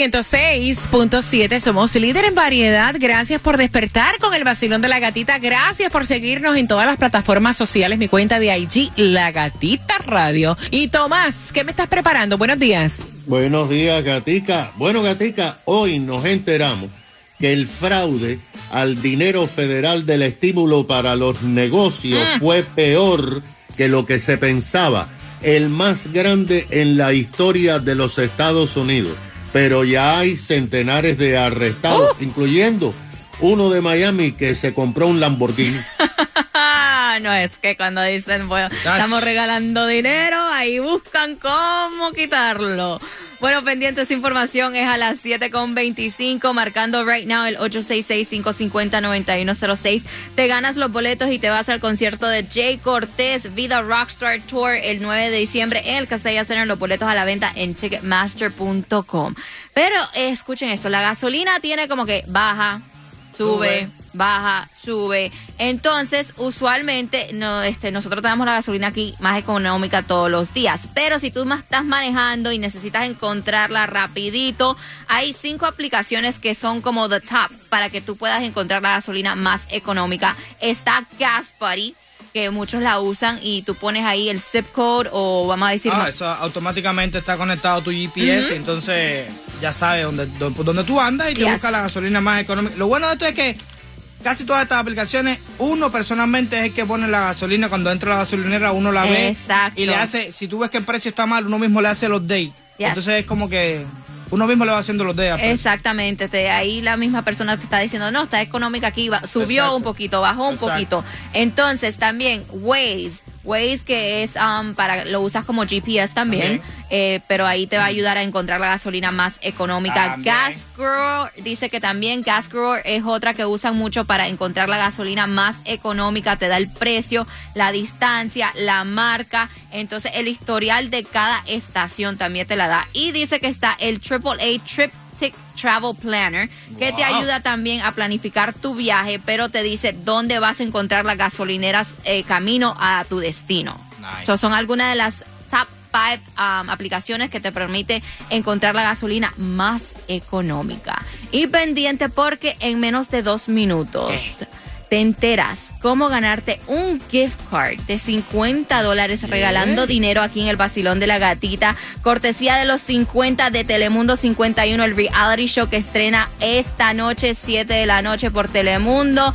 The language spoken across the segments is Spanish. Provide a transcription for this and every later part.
106.7, somos líder en variedad. Gracias por despertar con el vacilón de la gatita. Gracias por seguirnos en todas las plataformas sociales. Mi cuenta de IG, La Gatita Radio. Y Tomás, ¿qué me estás preparando? Buenos días. Buenos días, Gatica. Bueno, Gatica, hoy nos enteramos que el fraude al dinero federal del estímulo para los negocios fue peor que lo que se pensaba, el más grande en la historia de los Estados Unidos. Pero ya hay centenares de arrestados, incluyendo uno de Miami que se compró un Lamborghini. no es que cuando dicen, bueno, estamos regalando dinero, ahí buscan cómo quitarlo. Bueno, pendiente esa información es a las 7.25, marcando right now el 866-550-9106. Te ganas los boletos y te vas al concierto de Jay Cortés Vida Rockstar Tour el 9 de diciembre en el Casella Center. Los boletos a la venta en ticketmaster.com. Pero eh, escuchen esto, la gasolina tiene como que baja, sube, baja, sube. Entonces, usualmente no, este, nosotros tenemos la gasolina aquí más económica todos los días. Pero si tú más estás manejando y necesitas encontrarla rapidito, hay cinco aplicaciones que son como the top para que tú puedas encontrar la gasolina más económica. Está Gas Buddy que muchos la usan y tú pones ahí el zip code o vamos a decir Ah, eso automáticamente está conectado a tu GPS, entonces ya sabes dónde, dónde, dónde tú andas y te Yes. busca la gasolina más económica. Lo bueno de esto es que casi todas estas aplicaciones, uno personalmente es el que pone la gasolina, cuando entra la gasolinera uno la ve Exacto. y le hace, si tú ves que el precio está mal, uno mismo le hace los days. Yes. Entonces es como que uno mismo le va haciendo los days. al precio. Exactamente, te- ahí la misma persona te está diciendo, no, está económica aquí, subió Exacto. un poquito, bajó un Exacto. poquito. Entonces también Waze, Waze que es um, para, lo usas como GPS también, eh, pero ahí te va a ayudar a encontrar la gasolina más económica. También. Gas Grower dice que también Gas Grower es otra que usan mucho para encontrar la gasolina más económica, te da el precio, la distancia, la marca, entonces el historial de cada estación también te la da. Y dice que está el AAA Trip Travel Planner, que te ayuda también a planificar tu viaje, pero te dice dónde vas a encontrar las gasolineras eh, camino a tu destino. Nice. So, son algunas de las top five um, aplicaciones que te permite encontrar la gasolina más económica. Y pendiente porque en menos de dos minutos te enteras cómo ganarte un gift card de 50 dólares regalando dinero aquí en el Basilón de la Gatita, cortesía de los 50 de Telemundo 51, el reality show que estrena esta noche, 7 de la noche por Telemundo.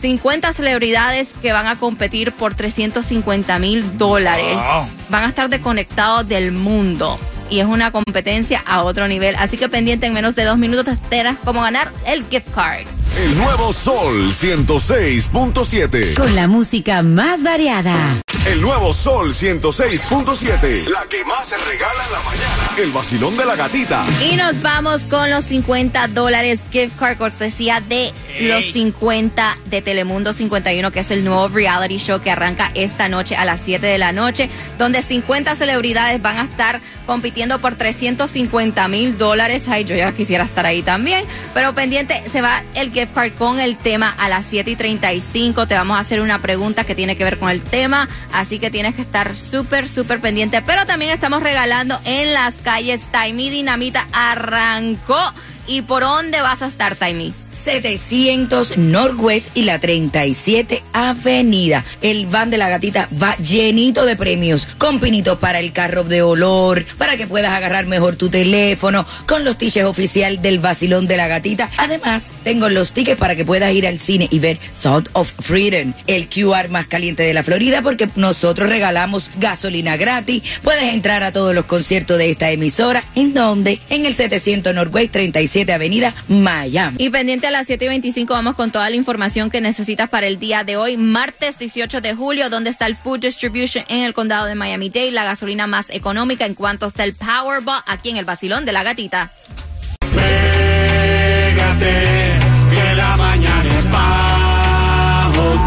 50 celebridades que van a competir por 350 mil dólares. Wow. Van a estar desconectados del mundo. Y es una competencia a otro nivel. Así que pendiente en menos de dos minutos te enteras cómo ganar el gift card. El nuevo Sol 106.7. Con la música más variada. El nuevo Sol 106.7. La que más se regala en la mañana. El vacilón de la gatita. Y nos vamos con los 50 dólares gift card cortesía de los 50 de Telemundo 51, que es el nuevo reality show que arranca esta noche a las 7 de la noche, donde 50 celebridades van a estar compitiendo por 350 mil dólares. Ay, yo ya quisiera estar ahí también. Pero pendiente, se va el gift card con el tema a las 7 y 35. Te vamos a hacer una pregunta que tiene que ver con el tema. Así que tienes que estar súper, súper pendiente. Pero también estamos regalando en las calles. Taimi Dinamita arrancó. ¿Y por dónde vas a estar, Taimi? 700 Northwest y la 37 Avenida. El van de la gatita va llenito de premios, con pinitos para el carro de olor, para que puedas agarrar mejor tu teléfono, con los tickets oficial del vacilón de la gatita. Además, tengo los tickets para que puedas ir al cine y ver Sound of Freedom, el QR más caliente de la Florida, porque nosotros regalamos gasolina gratis. Puedes entrar a todos los conciertos de esta emisora. ¿En donde En el 700 Northwest 37 Avenida, Miami. Y pendiente a las 7 y 25 vamos con toda la información que necesitas para el día de hoy, martes 18 de julio, donde está el Food Distribution en el condado de Miami-Dade, la gasolina más económica, en cuanto está el Powerball aquí en el Basilón de la Gatita. Pégate, que la mañana es bajo.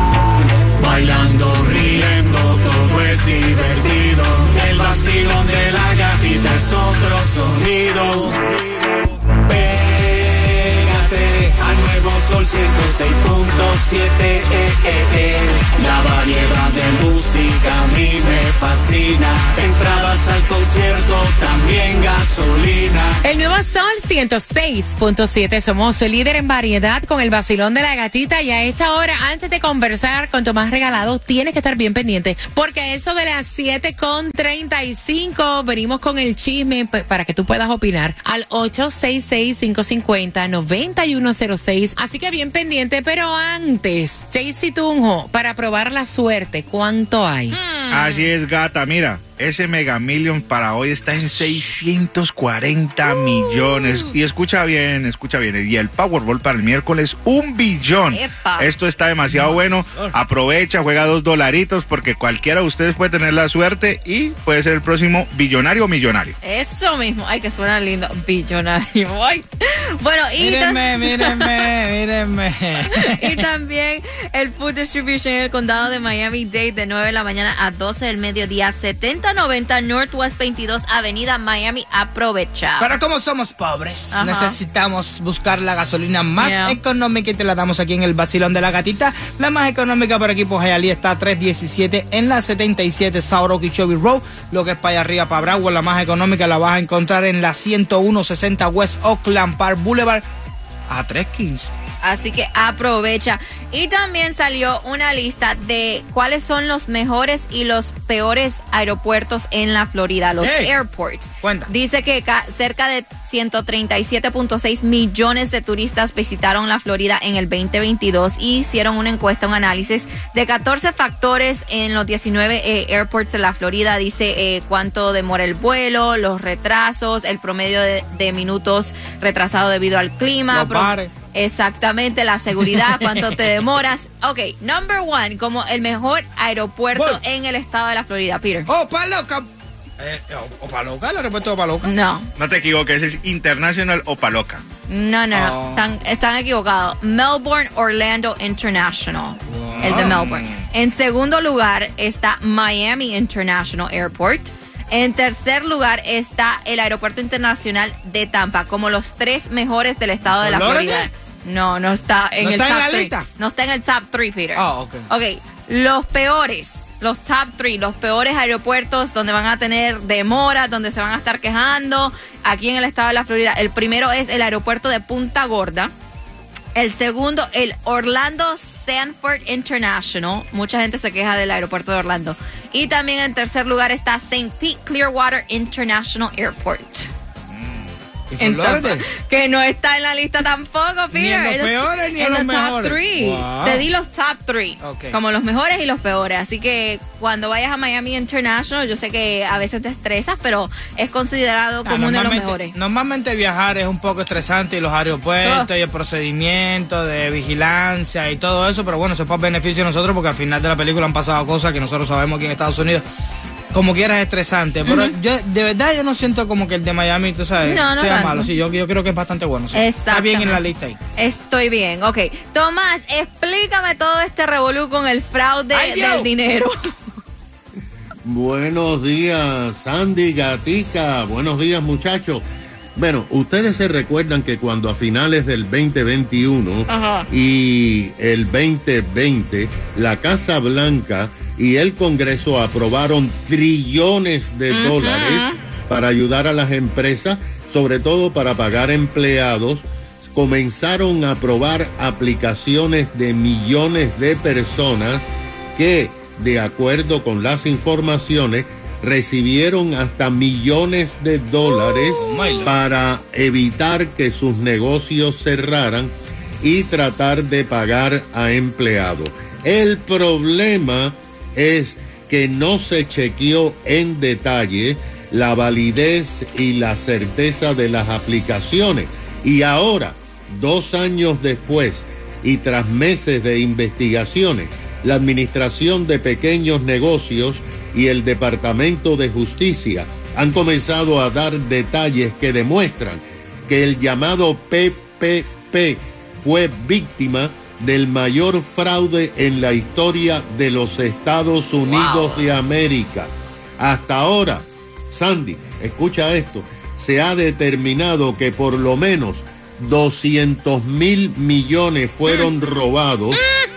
Bailando, riendo, todo es divertido. El de la gatita es otro sonido. 106.7. eh, eh, eh. La variedad de música a mí me fascina. Entradas al concierto, también gasolina. El nuevo Sol 106.7. Somos líder en variedad con el vacilón de la gatita. Y a esta hora, antes de conversar con Tomás Regalado, tienes que estar bien pendiente. Porque eso de las 7.35 venimos con el chisme para que tú puedas opinar al 866-550-9106. Así que bien pendiente. Pero antes, Jaycee Tunjo, para probar la suerte, ¿cuánto hay? Así es, gata. Mira, ese Mega Million para hoy está en 640 millones. Y escucha bien, escucha bien. Y el Powerball para el miércoles, un billón. Epa. Esto está demasiado bueno. Aprovecha, juega dos dolaritos porque cualquiera de ustedes puede tener la suerte y puede ser el próximo billonario o millonario. Eso mismo, ay, que suena lindo, billonario. Ay. Bueno, y, Mírenme, mírenme, mírenme. y también el Food Distribution en el condado de Miami-Dade de 9 de la mañana a 12 del mediodía, 7090 Northwest 22 Avenida Miami. Aprovecha. Pero como somos pobres, Ajá. necesitamos buscar la gasolina más Yeah. económica y te la damos aquí en el Basilón de la Gatita. La más económica por aquí por Hialeah está a 317 en la 77 South Okeechobee Road. Lo que es para allá arriba, para Broward, la más económica la vas a encontrar en la 10160 West Oakland Park Boulevard a 315. Así que aprovecha. Y también salió una lista de cuáles son los mejores y los peores aeropuertos en la Florida, los Hey. airports. Cuenta. Dice que ca- cerca de 137.6 millones de turistas visitaron la Florida en el 2022 y hicieron una encuesta, un análisis de 14 factores en los 19 eh, airports de la Florida. Dice eh, cuánto demora el vuelo, los retrasos, el promedio de, de minutos retrasado debido al clima. Los pro- bares. Exactamente, la seguridad, cuánto te demoras. Ok, number one, como el mejor aeropuerto Voy. en el estado de la Florida, Peter. ¡Opa loca! Eh, ¿Opa loca? ¿El aeropuerto de Opa loca? No, No te equivoques, es International Opaloca. no, no, no. Oh. Están, están equivocados. Melbourne Orlando International. El de Melbourne. En segundo lugar está Miami International Airport. En tercer lugar está el Aeropuerto Internacional de Tampa, como los tres mejores del estado de la ¿Florida? No, no está en ¿No el está en top la three. lista? No está en el top 3, Peter. Ah, ok. Ok, los peores, los top 3, los peores aeropuertos donde van a tener demoras, donde se van a estar quejando aquí en el estado de la Florida. El primero es el aeropuerto de Punta Gorda. El segundo, el Orlando Stanford International. Mucha gente se queja del aeropuerto de Orlando. Y también en tercer lugar está St. Pete Clearwater International Airport. Que no está en la lista tampoco, Ni Peter. en los Es- peores ni en los los mejores. top three. Wow. Te di los top three. Como los mejores y los peores. Así que cuando vayas a Miami International, yo sé que a veces te estresas, pero es considerado Ah, como uno de los mejores. Normalmente viajar es un poco estresante y los aeropuertos Ah. y el procedimiento de vigilancia y todo eso, pero bueno, eso es para beneficio de nosotros porque al final de la película han pasado cosas que nosotros sabemos aquí en Estados Unidos. Como quieras es estresante, pero yo de verdad yo no siento como que el de Miami, tú sabes, No, no sea tanto. malo. Sí, yo, yo creo que es bastante bueno. sí. Está bien en la lista ahí. Estoy bien, ok. Tomás, explícame todo este revolú con el fraude Ay, del dinero. Buenos días, Sandy Gatica. Buenos días, muchachos. Bueno, ustedes se recuerdan que cuando a finales del 2021 Ajá. y el 2020, la Casa Blanca y el Congreso aprobaron trillones de dólares para ayudar a las empresas, sobre todo para pagar empleados, comenzaron a aprobar aplicaciones de millones de personas que, de acuerdo con las informaciones, recibieron hasta millones de dólares Lord. para evitar que sus negocios cerraran y tratar de pagar a empleados. El problema es que no se chequeó en detalle la validez y la certeza de las aplicaciones. Y ahora, dos años después y tras meses de investigaciones, la Administración de Pequeños Negocios y el Departamento de Justicia han comenzado a dar detalles que demuestran que el llamado PPP fue víctima del mayor fraude en la historia de los Estados Unidos de América. Hasta ahora, Sandy, escucha esto, se ha determinado que por lo menos 200 mil millones fueron robados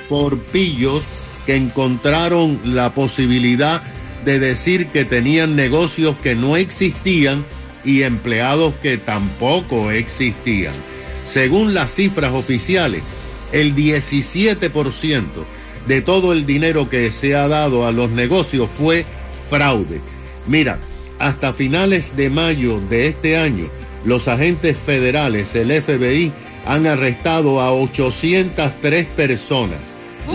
por pillos que encontraron la posibilidad de decir que tenían negocios que no existían y empleados que tampoco existían. Según las cifras oficiales, el 17% de todo el dinero que se ha dado a los negocios fue fraude. Mira, hasta finales de mayo de este año, los agentes federales, el FBI, han arrestado a 803 personas.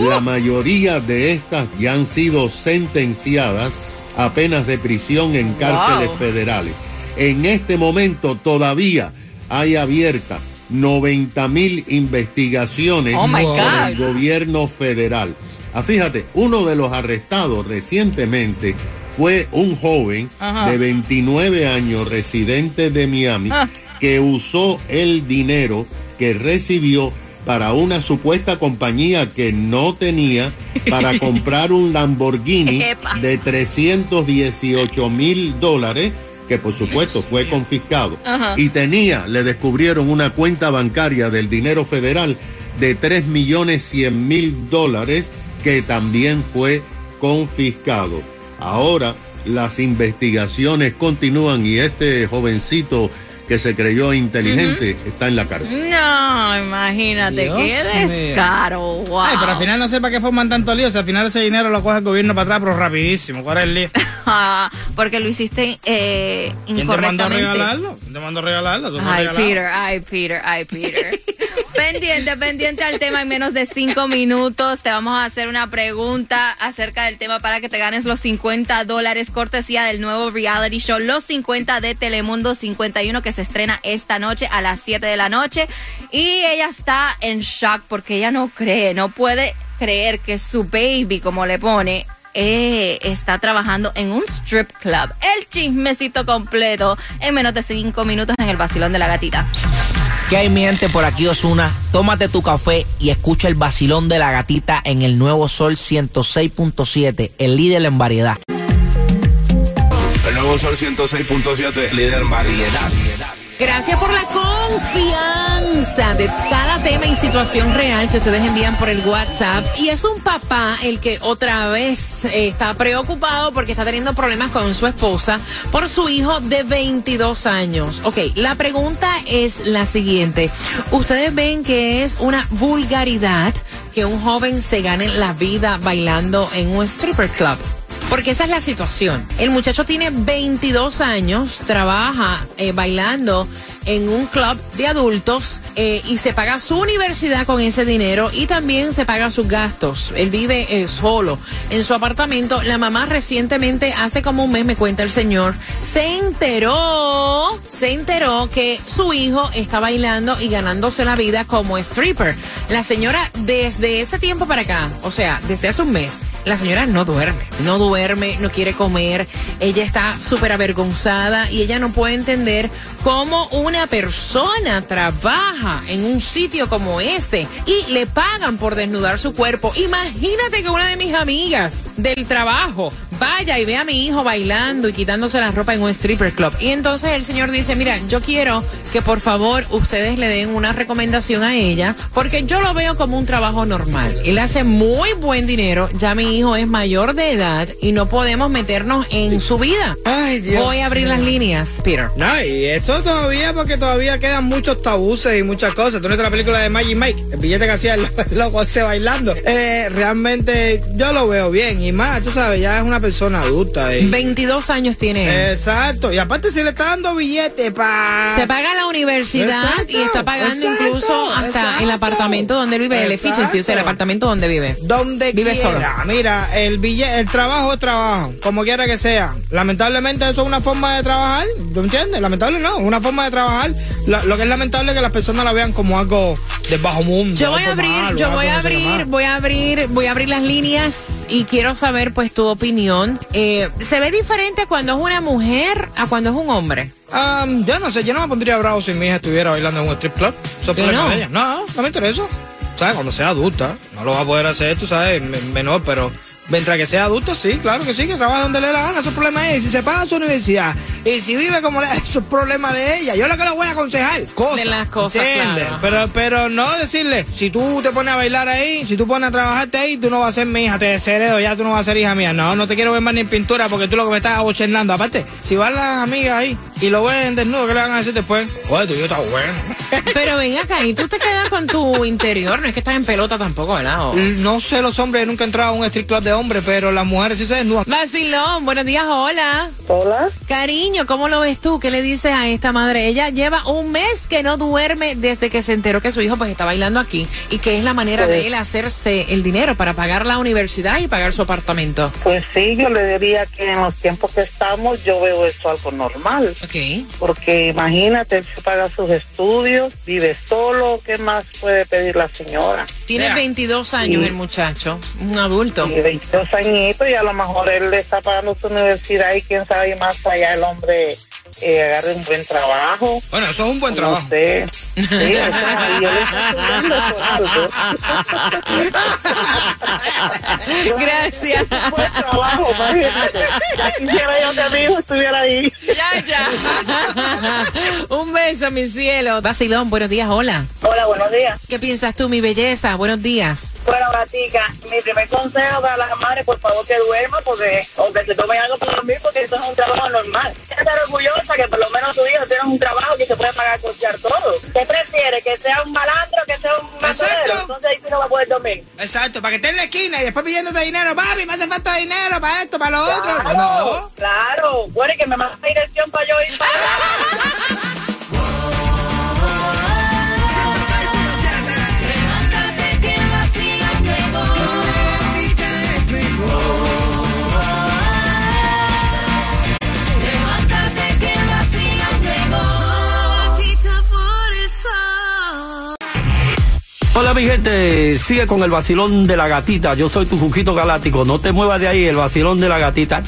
La mayoría de estas ya han sido sentenciadas a penas de prisión en cárceles Wow. federales. En este momento todavía hay abiertas 90 mil investigaciones Oh, por el gobierno federal. Ah, fíjate, uno de los arrestados recientemente fue un joven Ajá. de 29 años, residente de Miami, Ah. que usó el dinero que recibió para una supuesta compañía que no tenía para comprar un Lamborghini Epa. de 318 mil dólares que por supuesto fue confiscado Ajá. y tenía, le descubrieron una cuenta bancaria del dinero federal de 3 millones 100 mil dólares que también fue confiscado. Ahora las investigaciones continúan y este jovencito que se creyó inteligente está en la cárcel. No, imagínate, Dios qué descaro, wow. Ay, pero al final no sé para qué forman tanto lío. Si al final ese dinero lo coge el gobierno para atrás, pero rapidísimo. ¿Cuál es el lío? Porque lo hiciste eh, ¿Quién te mandó a incorrectamente. regalarlo? ¿Quién te mandó a regalarlo? ¿Tú no Ay? Peter, ay, Peter, ay, Peter. pendiente, pendiente al tema en menos de cinco minutos. Te vamos a hacer una pregunta acerca del tema para que te ganes los 50 dólares cortesía del nuevo reality show Los 50 de Telemundo 51 que se estrena esta noche a las 7 de la noche. Y ella está en shock porque ella no cree, no puede creer que su baby, como le pone, eh, está trabajando en un strip club. El chismecito completo en menos de cinco minutos en el vacilón de la gatita. ¿Qué hay mi gente por aquí Osuna? Tómate tu café y escucha el vacilón de la gatita en el nuevo Sol 106.7, el líder en variedad. El nuevo Sol 106.7, líder en variedad. Gracias por la confianza de cada tema y situación real que ustedes envían por el WhatsApp. Y es un papá el que otra vez eh, está preocupado porque está teniendo problemas con su esposa por su hijo de 22 años. Ok, la pregunta es la siguiente. ¿Ustedes ven que es una vulgaridad que un joven se gane la vida bailando en un stripper club? Porque esa es la situación. El muchacho tiene 22 años, trabaja eh, bailando en un club de adultos eh, y se paga su universidad con ese dinero y también se paga sus gastos. Él vive eh, solo en su apartamento. La mamá recientemente, hace como un mes, me cuenta el señor, se enteró, se enteró que su hijo está bailando y ganándose la vida como stripper. La señora desde ese tiempo para acá, o sea, desde hace un mes, la señora no duerme, no duerme, no quiere comer, ella está súper avergonzada y ella no puede entender cómo una persona trabaja en un sitio como ese y le pagan por desnudar su cuerpo. Imagínate que una de mis amigas del trabajo vaya y ve a mi hijo bailando y quitándose la ropa en un stripper club. Y entonces el señor dice, mira, yo quiero que por favor ustedes le den una recomendación a ella, porque yo lo veo como un trabajo normal. Él hace muy buen dinero, ya mi hijo es mayor de edad y no podemos meternos en su vida. Ay, Dios. Voy a abrir las líneas, Peter. No, y eso todavía porque todavía quedan muchos tabuses y muchas cosas. Tú no la película de Magic Mike, el billete que hacía el loco ese bailando. Eh, realmente yo lo veo bien y más, tú sabes, ya es una persona adulta. y- 22 años tiene. Exacto, y aparte si le está dando billete para... Se paga la universidad Exacto, y está pagando exacto, incluso hasta el apartamento donde vive. El efficiency, o sea, el apartamento donde vive. Donde Vive quiera. solo. Mira, el bille- el trabajo es trabajo, como quiera que sea. Lamentablemente eso es una forma de trabajar, ¿tú entiendes? Lamentable no, una forma de trabajar. La- lo que es lamentable es que las personas la vean como algo del bajo mundo. Yo voy a abrir, malo, yo voy a abrir, voy a abrir, voy a abrir las líneas y quiero saber pues tu opinión. Eh, ¿Se ve diferente cuando es una mujer a cuando es un hombre? Ah, yo no sé, yo no me pondría bravo si mi hija estuviera bailando en un strip club. Eso es ¿Que problema no? de ella. No, no me interesa. ¿Sabes? Cuando sea adulta, no lo va a poder hacer, tú sabes, me- menor, pero mientras que sea adulto, sí, claro que sí, que trabaje donde le dé la gana, eso es problema de ella. Y si se paga su universidad, y si vive como le, eso es problema de ella. Yo lo que le voy a aconsejar, cosas. De las cosas, ¿entiendes? claro. Pero, pero no decirle, si tú te pones a bailar ahí, si tú pones a trabajarte ahí, tú no vas a ser mi hija, te desheredo, ya tú no vas a ser hija mía. No, no te quiero ver más ni en pintura porque tú lo que me estás abochernando. Aparte, si van las amigas ahí y lo ven desnudo, ¿qué le van a decir después? Oye, tu hijo está bueno. Pero ven acá, y tú te quedas con tu interior, no es que estás en pelota tampoco, ¿verdad? O- No sé los hombres, nunca he entrado a un strip club de hombres, pero las mujeres sí se desnudan. Vacilón, buenos días, hola. Hola. Cariño, ¿cómo lo ves tú? ¿Qué le dices a esta madre? Ella lleva un mes que no duerme desde que se enteró que su hijo pues está bailando aquí y que es la manera de él hacerse el dinero para pagar la universidad y pagar su apartamento. Pues sí, yo le diría que en los tiempos que estamos yo veo esto algo normal. Ok. Porque imagínate, él se paga sus estudios, vive solo, ¿qué más puede pedir la señora? Tiene Vea. 22 años Sí. el muchacho, un adulto. Y 22 añitos y a lo mejor él le está pagando su universidad y quién sabe más allá el hombre eh, agarre un buen trabajo. Bueno, eso es un buen No trabajo. sé. Sí, o sea, y yo le estoy pidiendo por algo. Gracias. Un buen trabajo, imagínate. Ya quisiera yo que mi hijo estuviera ahí. Ya, ya. un beso, mi cielo. Vacilón, buenos días, hola. Hola, buenos días. ¿Qué piensas tú, mi belleza? Buenos días. Bueno, Gatica, mi primer consejo para las madres, por favor que duerma, porque, o que se tomen algo para dormir, porque eso es un trabajo normal. Estar orgullosa que por lo menos tu hijo tiene un trabajo que se puede pagar costear todo. ¿Qué prefiere? ¿Que sea un malandro que sea un matadero? Entonces ahí sí no va a poder dormir. Exacto, para que esté en la esquina y después pidiéndote dinero, papi, me hace falta dinero para esto, para lo otro. Claro, No. claro. Bueno, y que me manda dirección para yo ir para mi gente, sigue con el vacilón de la gatita. Yo soy tu Juquito Galáctico. No te muevas de ahí, el vacilón de la gatita.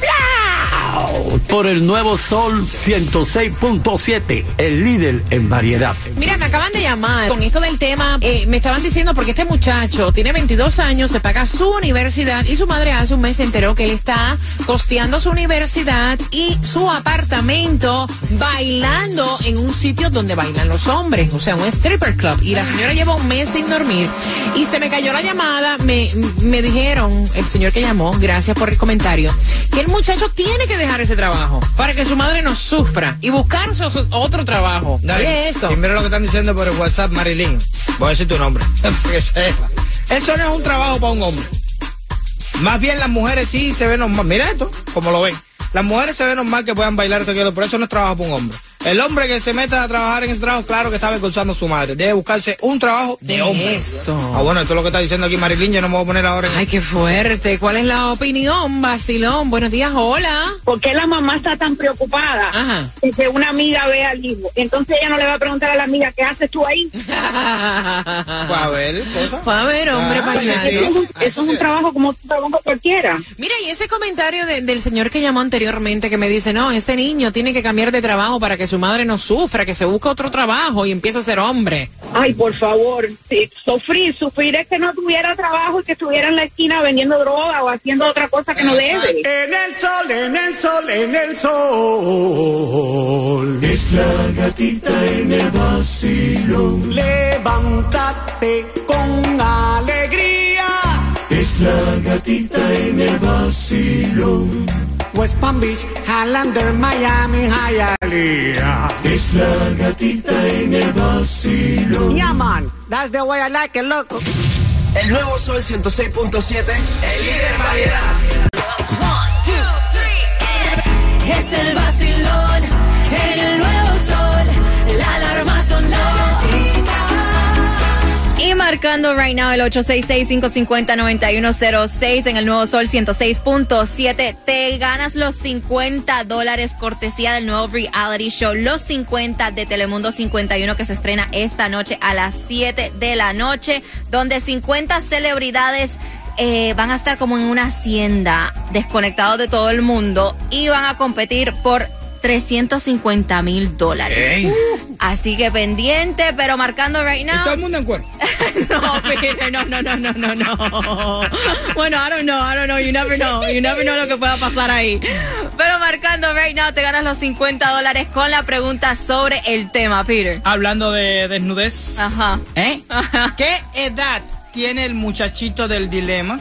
Por el nuevo Sol 106.7, el líder en variedad. Mira, me acaban de llamar con esto del tema. eh, me estaban diciendo porque este muchacho tiene 22 años, se paga su universidad y su madre hace un mes se enteró que él está costeando su universidad y su apartamento bailando en un sitio donde bailan los hombres, o sea, un stripper club. Y la señora lleva un mes sin dormir y se me cayó la llamada. Me, me dijeron, el señor que llamó, gracias por el comentario, que el muchacho tiene que dejar ese trabajo para que su madre no sufra y buscar su- otro trabajo. Dale. ¿Qué es eso? Y mira lo que están diciendo por el WhatsApp, Marilyn. Voy a decir tu nombre. Eso no es un trabajo para un hombre. Más bien las mujeres sí se ven normal. Mira esto, como lo ven. Las mujeres se ven normal que puedan bailar esto, pero eso no es trabajo para un hombre. El hombre que se meta a trabajar en ese trabajo, claro que está avergonzando a su madre. Debe buscarse un trabajo de hombre. Eso. Ah, bueno, esto es lo que está diciendo aquí Marilyn. Yo no me voy a poner ahora en... Ay, qué fuerte. ¿Cuál es la opinión, Basilón? Buenos días, hola. ¿Por qué la mamá está tan preocupada Ajá. de que una amiga vea al hijo? Entonces ella no le va a preguntar a la amiga, ¿qué haces tú ahí? a ver, cosa. Fue a ver, hombre, Ah. Eso es un, eso es un trabajo como otro trabajo cualquiera. Mira, y ese comentario de- del señor que llamó anteriormente que me dice, no, ese niño tiene que cambiar de trabajo para que su madre no sufra, que se busque otro trabajo y empiece a ser hombre. Ay, por favor, sí, sufrir, sufrir es que no tuviera trabajo y que estuviera en la esquina vendiendo droga o haciendo otra cosa que no debe. En el sol, en el sol, en el sol. Es la gatita en el vacilón. Levántate con alegría. Es la gatita en el vacilón. West Palm Beach, Highlander, Miami, Hialeah. Es la gatita en el vacilón. Yeah, man, that's the way I like it, loco. El nuevo Sol 106.7, el líder en variedad. Es el vacilón, en el nuevo marcando right now el 866-550-9106 en el nuevo Sol 106.7. Te ganas los 50 dólares cortesía del nuevo reality show Los 50 de Telemundo 51 que se estrena esta noche a las 7 de la noche, donde 50 celebridades eh, van a estar como en una hacienda, desconectados de todo el mundo y van a competir por 350 mil dólares. Así que pendiente, pero marcando right now. todo el mundo en cuerpo. no, Peter, no, no, no, no, no, no. Bueno, I don't know, I don't know, you never know, you never know lo que pueda pasar ahí. Pero marcando right now te ganas los 50 dólares con la pregunta sobre el tema, Peter. Hablando de desnudez. Ajá. ¿Eh? ¿Qué edad tiene el muchachito del dilema?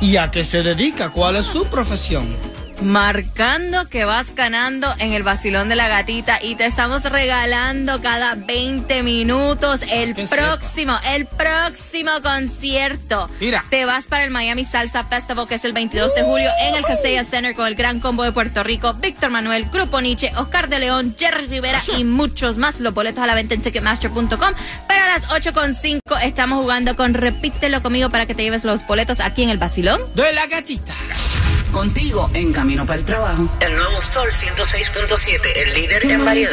¿Y a qué se dedica? ¿Cuál es su profesión? Marcando que vas ganando en el vacilón de la gatita y te estamos regalando cada 20 minutos el ¿Qué es próximo, el próximo concierto. Mira. Te vas para el Miami Salsa Festival que es el 22 de julio en el Casella Center con el gran combo de Puerto Rico, Víctor Manuel, Grupo Nietzsche, Oscar de León, Jerry Rivera y muchos más. Los boletos a la venta en Ticketmaster.com. Pero a las 8.5 estamos jugando con Repítelo conmigo para que te lleves los boletos aquí en el vacilón. De la gatita. Contigo en camino para el trabajo. El nuevo Sol 106.7, el líder en variedad.